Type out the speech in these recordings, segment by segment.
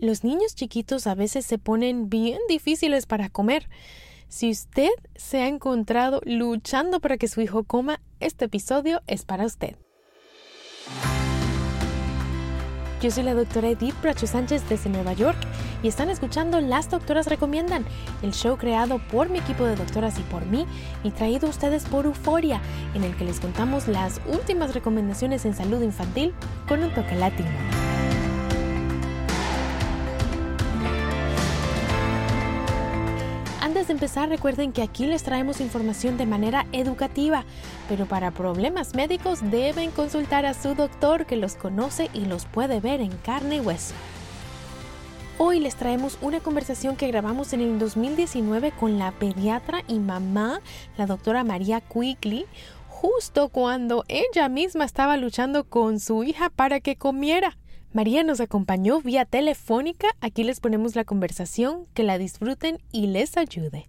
Los niños chiquitos a veces se ponen bien difíciles para comer. Si usted se ha encontrado luchando para que su hijo coma, este episodio es para usted. Yo soy la doctora Edith Bracho Sánchez desde Nueva York y están escuchando Las Doctoras Recomiendan, el show creado por mi equipo de doctoras y por mí y traído a ustedes por Euforia, en el que les contamos las últimas recomendaciones en salud infantil con un toque latino. Antes de empezar, recuerden que aquí les traemos información de manera educativa, pero para problemas médicos deben consultar a su doctor que los conoce y los puede ver en carne y hueso. Hoy les traemos una conversación que grabamos en el 2019 con la pediatra y mamá, la doctora María Quigley, justo cuando ella misma estaba luchando con su hija para que comiera. María nos acompañó vía telefónica. Aquí les ponemos la conversación. Que la disfruten y les ayude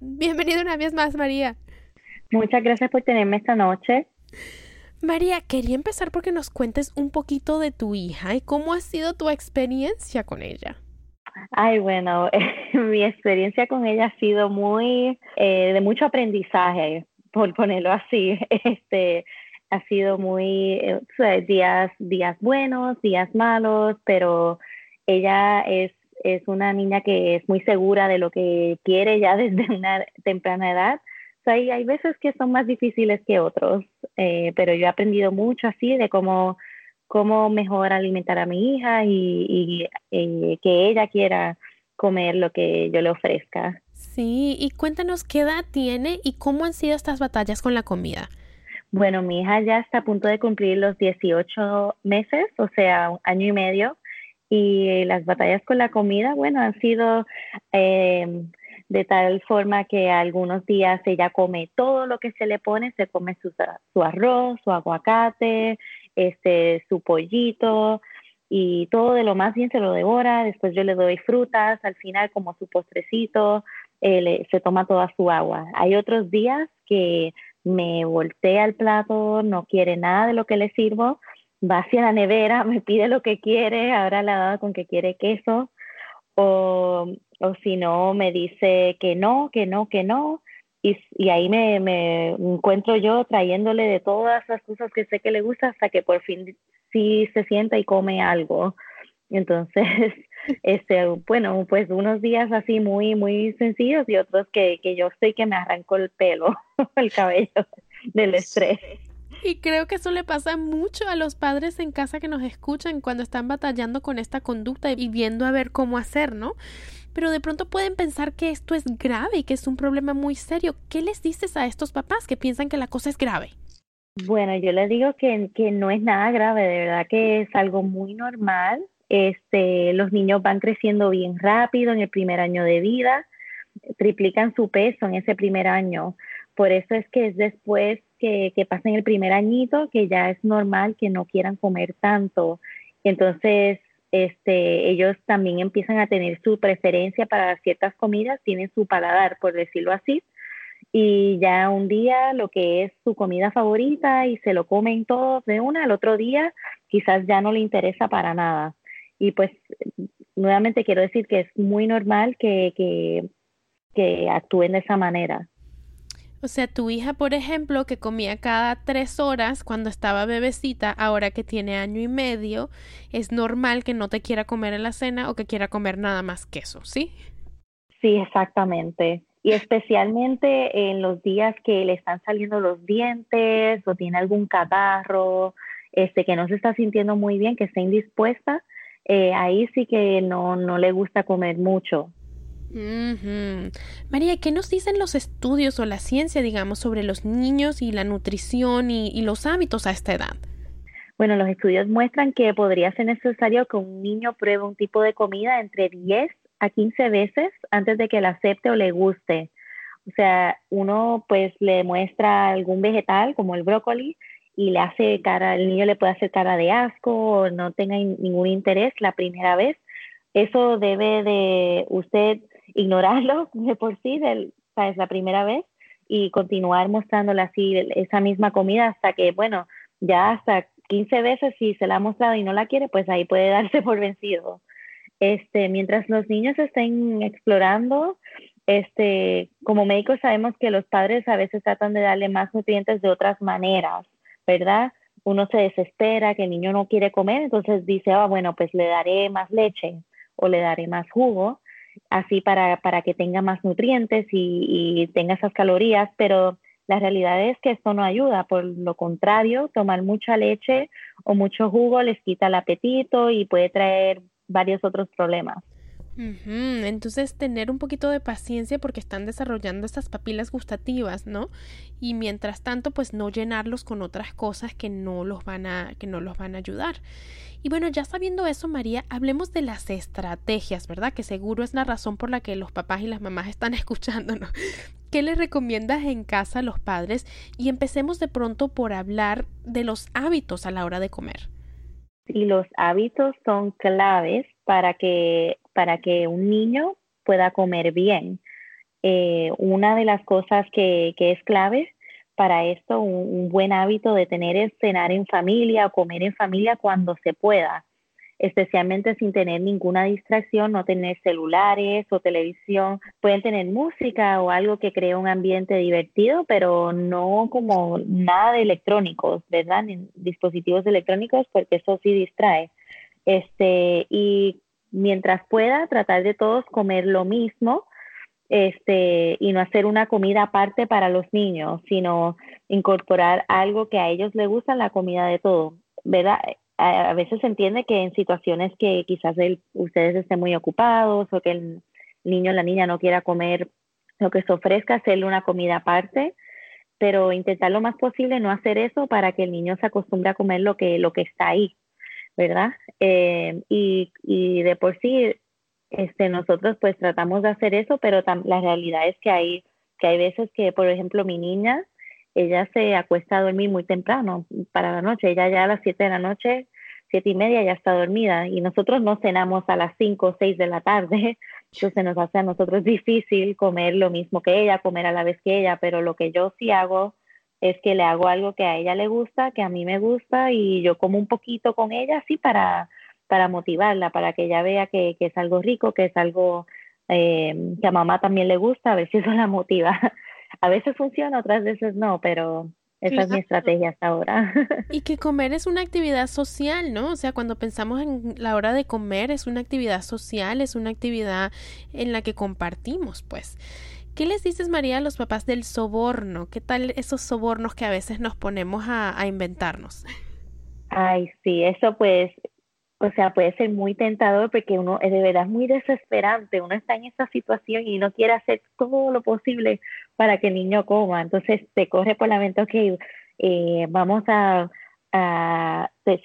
Bienvenido una vez más, María. Muchas gracias por tenerme esta noche. María, quería empezar porque nos cuentes un poquito de tu hija y cómo ha sido tu experiencia con ella. Ay, bueno, mi experiencia con ella ha sido muy eh, de mucho aprendizaje, por ponerlo así. Este ha sido muy eh, días días buenos, días malos, pero ella es es una niña que es muy segura de lo que quiere ya desde una temprana edad. hay, hay veces que son más difíciles que otros, eh, pero yo he aprendido mucho así de cómo, cómo mejor alimentar a mi hija y, y que ella quiera comer lo que yo le ofrezca. Sí, y cuéntanos qué edad tiene y cómo han sido estas batallas con la comida. Bueno, mi hija ya está a punto de cumplir los 18 meses, o sea, un año y medio y las batallas con la comida, bueno, han sido eh, de tal forma que algunos días ella come todo lo que se le pone, se come su, su arroz, su aguacate, este, su pollito y todo de lo más bien se lo devora, después yo le doy frutas, al final como su postrecito, eh, se toma toda su agua. Hay otros días que me voltea el plato, no quiere nada de lo que le sirvo, va hacia la nevera, me pide lo que quiere, ahora le ha dado con que quiere queso, o, o si no, me dice que no, que no, que no, y, y ahí me, me, encuentro yo trayéndole de todas las cosas que sé que le gusta hasta que por fin sí se sienta y come algo. Entonces, este, bueno, pues unos días así muy, muy sencillos y otros que, que yo sé que me arrancó el pelo, el cabello del estrés. Y creo que eso le pasa mucho a los padres en casa que nos escuchan cuando están batallando con esta conducta y viendo a ver cómo hacer, ¿no? Pero de pronto pueden pensar que esto es grave y que es un problema muy serio. ¿Qué les dices a estos papás que piensan que la cosa es grave? Bueno, yo les digo que, que no es nada grave, de verdad que es algo muy normal. Este, los niños van creciendo bien rápido en el primer año de vida, triplican su peso en ese primer año. Por eso es que es después que, que pasen el primer añito que ya es normal que no quieran comer tanto Entonces, este, ellos también empiezan a tener su preferencia para ciertas comidas, tienen su paladar, por decirlo así, y ya un día lo que es su comida favorita y se lo comen todos de una, al otro día quizás ya no le interesa para nada. Y pues nuevamente quiero decir que es muy normal que, que, que actúen de esa manera. O sea, tu hija, por ejemplo, que comía cada tres horas cuando estaba bebecita, ahora que tiene año y medio, es normal que no te quiera comer en la cena o que quiera comer nada más queso, ¿sí? Sí, exactamente. Y especialmente en los días que le están saliendo los dientes o tiene algún catarro, este, que no se está sintiendo muy bien, que está indispuesta, eh, ahí sí que no, no le gusta comer mucho. María, ¿qué nos dicen los estudios o la ciencia, digamos, sobre los niños y la nutrición y, los hábitos a esta edad? Bueno, los estudios muestran que podría ser necesario que un niño pruebe un tipo de comida entre 10 a 15 veces antes de que la acepte o le guste. O sea, uno pues le muestra algún vegetal como el brócoli y le hace cara, el niño le puede hacer cara de asco o no tenga ningún interés la primera vez. Eso debe de usted ignorarlo de por sí, del, es la primera vez, y continuar mostrándole así esa misma comida hasta que, bueno, ya hasta 15 veces si se la ha mostrado y no la quiere, pues ahí puede darse por vencido. Este, mientras los niños estén explorando, este, como médicos sabemos que los padres a veces tratan de darle más nutrientes de otras maneras, ¿verdad? Uno se desespera que el niño no quiere comer, entonces dice, ah, bueno, pues le daré más leche o le daré más jugo, así para, para que tenga más nutrientes y, tenga esas calorías, pero la realidad es que esto no ayuda, por lo contrario, tomar mucha leche o mucho jugo les quita el apetito y puede traer varios otros problemas. Entonces, tener un poquito de paciencia porque están desarrollando estas papilas gustativas, ¿no? Y mientras tanto, pues no llenarlos con otras cosas que no los van a, que no los van a ayudar. Y bueno, ya sabiendo eso, María, hablemos de las estrategias, ¿verdad? Que seguro es la razón por la que los papás y las mamás están escuchándonos. ¿Qué les recomiendas en casa a los padres? Y empecemos de pronto por hablar de los hábitos a la hora de comer. Y los hábitos son claves para que, para que un niño pueda comer bien. Eh, una de las cosas que, que es clave para esto un, buen hábito de tener es cenar en familia o comer en familia cuando se pueda, especialmente sin tener ninguna distracción, no tener celulares o televisión. Pueden tener música o algo que cree un ambiente divertido, pero no como nada de electrónicos, ¿verdad? dispositivos electrónicos, porque eso sí distrae. Este, y mientras pueda, tratar de todos comer lo mismo este, y no hacer una comida aparte para los niños, sino incorporar algo que a ellos les gusta, la comida de todo, ¿verdad? A, veces se entiende que en situaciones que quizás ustedes estén muy ocupados o que el niño o la niña no quiera comer lo que se ofrezca, hacerle una comida aparte, pero intentar lo más posible no hacer eso para que el niño se acostumbre a comer lo que, lo que está ahí, ¿verdad? Eh, y, y de por sí este, nosotros pues tratamos de hacer eso, pero la realidad es que hay, que hay veces que, por ejemplo, mi niña, ella se acuesta a dormir muy temprano para la noche, ella ya a las 7 de la noche, siete y media ya está dormida. Y nosotros no cenamos a las 5 o 6 de la tarde, entonces nos hace a nosotros difícil comer lo mismo que ella, comer a la vez que ella, pero lo que yo sí hago es que le hago algo que a ella le gusta, que a mí me gusta y yo como un poquito con ella así para para motivarla, para que ella vea que, es algo rico, que es algo eh, que a mamá también le gusta, a ver si eso la motiva. A veces funciona, otras veces no, pero esa es mi estrategia hasta ahora. Y que comer es una actividad social, ¿no? O sea, cuando pensamos en la hora de comer, es una actividad social, es una actividad en la que compartimos, pues. ¿Qué les dices, María, a los papás del soborno? ¿Qué tal esos sobornos que a veces nos ponemos a, a inventarnos? Ay, sí, eso pues o sea, puede ser muy tentador porque uno es de verdad muy desesperante, uno está en esa situación y no quiere hacer todo lo posible para que el niño coma, entonces te corre por la mente, ok, eh, vamos a,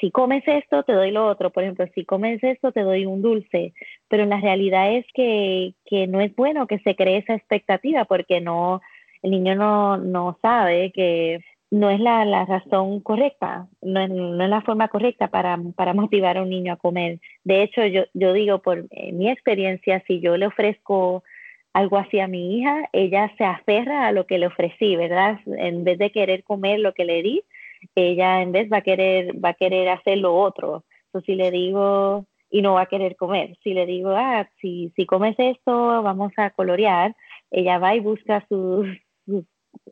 si comes esto, te doy lo otro, por ejemplo, si comes esto, te doy un dulce, pero la realidad es que, no es bueno que se cree esa expectativa porque no, el niño no, sabe que no es la, razón correcta, no es, la forma correcta para, motivar a un niño a comer. De hecho, yo digo, por mi experiencia, si yo le ofrezco algo así a mi hija, ella se aferra a lo que le ofrecí, ¿verdad? En vez de querer comer lo que le di, ella en vez va a querer, va a querer hacer lo otro. Entonces, si le digo, y no va a querer comer, si le digo, ah, si, si comes esto, vamos a colorear, ella va y busca sus, sus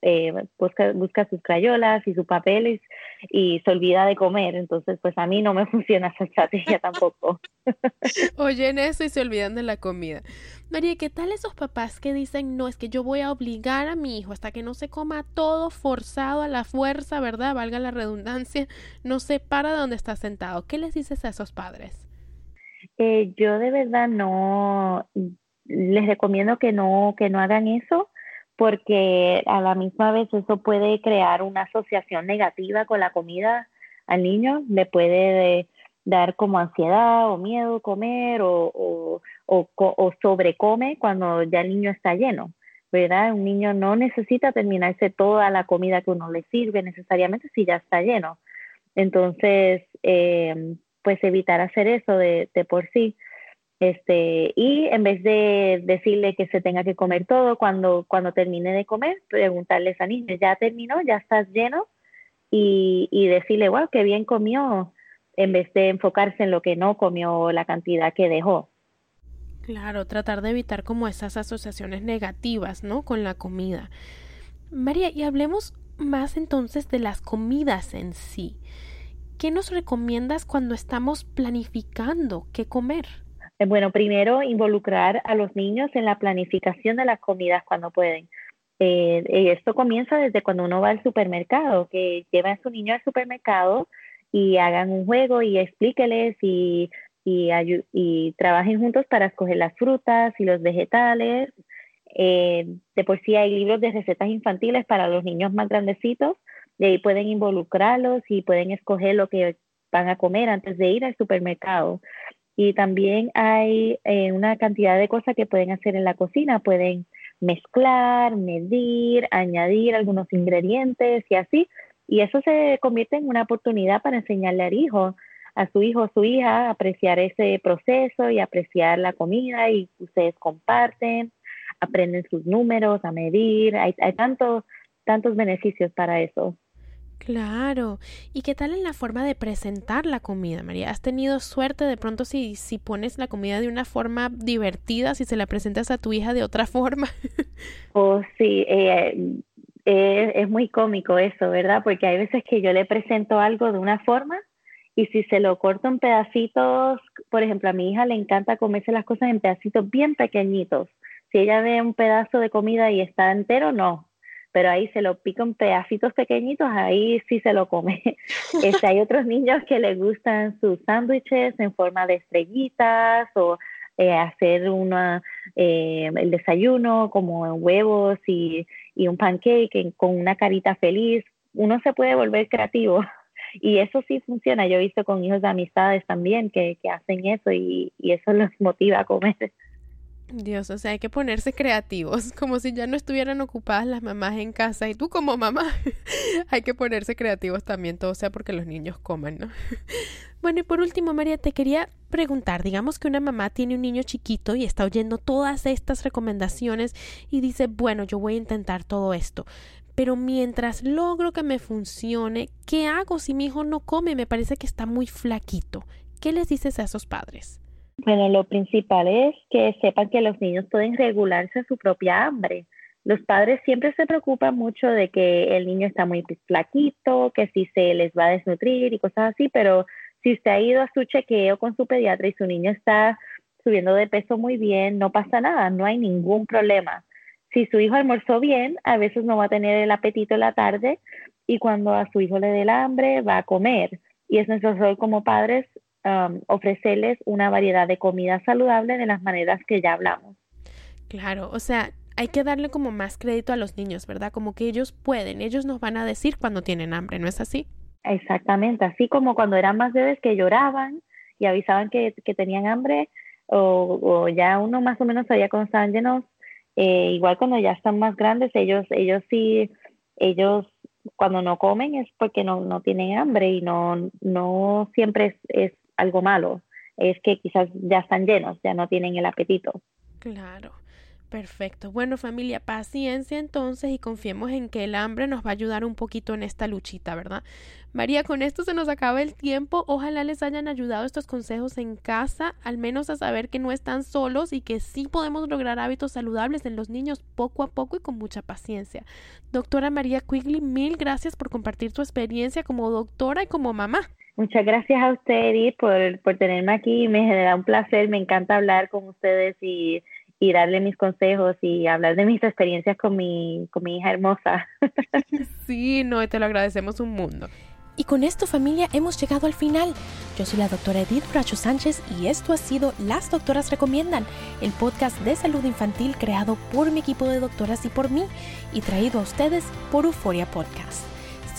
eh, busca, busca sus crayolas y sus papeles y se olvida de comer. Entonces, pues a mí no me funciona esa estrategia tampoco. Oyen eso y se olvidan de la comida. María, ¿qué tal esos papás que dicen, no, es que yo voy a obligar a mi hijo hasta que no se coma todo forzado a la fuerza, ¿verdad? Valga la redundancia, no se para de donde está sentado. ¿Qué les dices a esos padres? Eh, yo de verdad no les recomiendo que no, que no hagan eso porque a la misma vez eso puede crear una asociación negativa con la comida al niño, le puede dar como ansiedad o miedo comer o, o, o, o, sobrecome cuando ya el niño está lleno, ¿verdad? Un niño no necesita terminarse toda la comida que uno le sirve necesariamente si ya está lleno. Entonces, eh, pues evitar hacer eso de, de por sí. Este, y en vez de decirle que se tenga que comer todo, cuando, cuando termine de comer, preguntarle a niña, ¿ya terminó? ¿Ya estás lleno? Y, y decirle, wow, qué bien comió, en vez de enfocarse en lo que no comió, la cantidad que dejó. Claro, tratar de evitar como esas asociaciones negativas, ¿no? Con la comida. María, y hablemos más entonces de las comidas en sí. ¿Qué nos recomiendas cuando estamos planificando qué comer? Eh, bueno, primero involucrar a los niños en la planificación de las comidas cuando pueden. Eh, esto comienza desde cuando uno va al supermercado, que lleva a su niño al supermercado y hagan un juego y explíqueles y, trabajen juntos para escoger las frutas y los vegetales. Eh, de por sí hay libros de recetas infantiles para los niños más grandecitos, de ahí pueden involucrarlos y pueden escoger lo que van a comer antes de ir al supermercado. Y también hay eh, una cantidad de cosas que pueden hacer en la cocina. Pueden mezclar, medir, añadir algunos ingredientes y así. Y eso se convierte en una oportunidad para enseñarle al hijo, a su hijo o su hija, apreciar ese proceso y apreciar la comida y ustedes comparten, aprenden sus números, a medir. Hay, hay tantos, tantos beneficios para eso. Claro. ¿Y qué tal en la forma de presentar la comida, María? ¿Has tenido suerte de pronto si, si pones la comida de una forma divertida, si se la presentas a tu hija de otra forma? oh, sí. Eh, eh, es muy cómico eso, ¿verdad? Porque hay veces que yo le presento algo de una forma y si se lo corto en pedacitos, por ejemplo, a mi hija le encanta comerse las cosas en pedacitos bien pequeñitos. Si ella ve un pedazo de comida y está entero, no, pero ahí se lo pica en pedacitos pequeñitos, ahí sí se lo come. Este, hay otros niños que les gustan sus sándwiches en forma de estrellitas o eh, hacer una, eh, el desayuno como huevos y, y un pancake con una carita feliz. Uno se puede volver creativo y eso sí funciona. Yo he visto con hijos de amistades también que, que hacen eso y, y eso los motiva a comer. Dios, o sea, hay que ponerse creativos, como si ya no estuvieran ocupadas las mamás en casa y tú como mamá, hay que ponerse creativos también, todo sea porque los niños coman, ¿no? bueno, y por último, María, te quería preguntar, digamos que una mamá tiene un niño chiquito y está oyendo todas estas recomendaciones y dice, bueno, yo voy a intentar todo esto, pero mientras logro que me funcione, ¿qué hago si mi hijo no come? Me parece que está muy flaquito. ¿Qué les dices a esos padres? Bueno, lo principal es que sepan que los niños pueden regularse su propia hambre. Los padres siempre se preocupan mucho de que el niño está muy flaquito, que si se les va a desnutrir y cosas así, pero si usted ha ido a su chequeo con su pediatra y su niño está subiendo de peso muy bien, no pasa nada, no hay ningún problema. Si su hijo almorzó bien, a veces no va a tener el apetito en la tarde y cuando a su hijo le dé el hambre, va a comer. Y es nuestro rol como padres Um, ofrecerles una variedad de comida saludable de las maneras que ya hablamos. Claro, o sea, hay que darle como más crédito a los niños, ¿verdad? Como que ellos pueden, ellos nos van a decir cuando tienen hambre, ¿no es así? Exactamente, así como cuando eran más bebés que lloraban y avisaban que, que tenían hambre o, o, ya uno más o menos sabía cuando estaban llenos, eh, igual cuando ya están más grandes, ellos, ellos sí, ellos cuando no comen es porque no, no tienen hambre y no, no siempre es, es algo malo, es que quizás ya están llenos, ya no tienen el apetito. Claro. Perfecto. Bueno, familia, paciencia entonces y confiemos en que el hambre nos va a ayudar un poquito en esta luchita, ¿verdad? María, con esto se nos acaba el tiempo. Ojalá les hayan ayudado estos consejos en casa, al menos a saber que no están solos y que sí podemos lograr hábitos saludables en los niños poco a poco y con mucha paciencia. Doctora María Quigley, mil gracias por compartir tu experiencia como doctora y como mamá. Muchas gracias a usted, Edith, por, por tenerme aquí. Me genera un placer, me encanta hablar con ustedes y y darle mis consejos y hablar de mis experiencias con mi, con mi hija hermosa. sí, no, te lo agradecemos un mundo. Y con esto familia hemos llegado al final. Yo soy la doctora Edith Bracho Sánchez y esto ha sido Las Doctoras Recomiendan, el podcast de salud infantil creado por mi equipo de doctoras y por mí y traído a ustedes por Euforia Podcast.